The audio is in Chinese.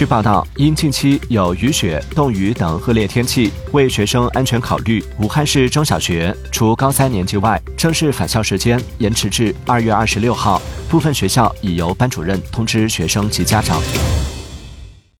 据报道因近期有雨雪冻雨等恶劣天气为学生安全考虑。武汉市中小学除高三年级外正式返校时间延迟至二月二十六号。部分学校已由班主任通知学生及家长。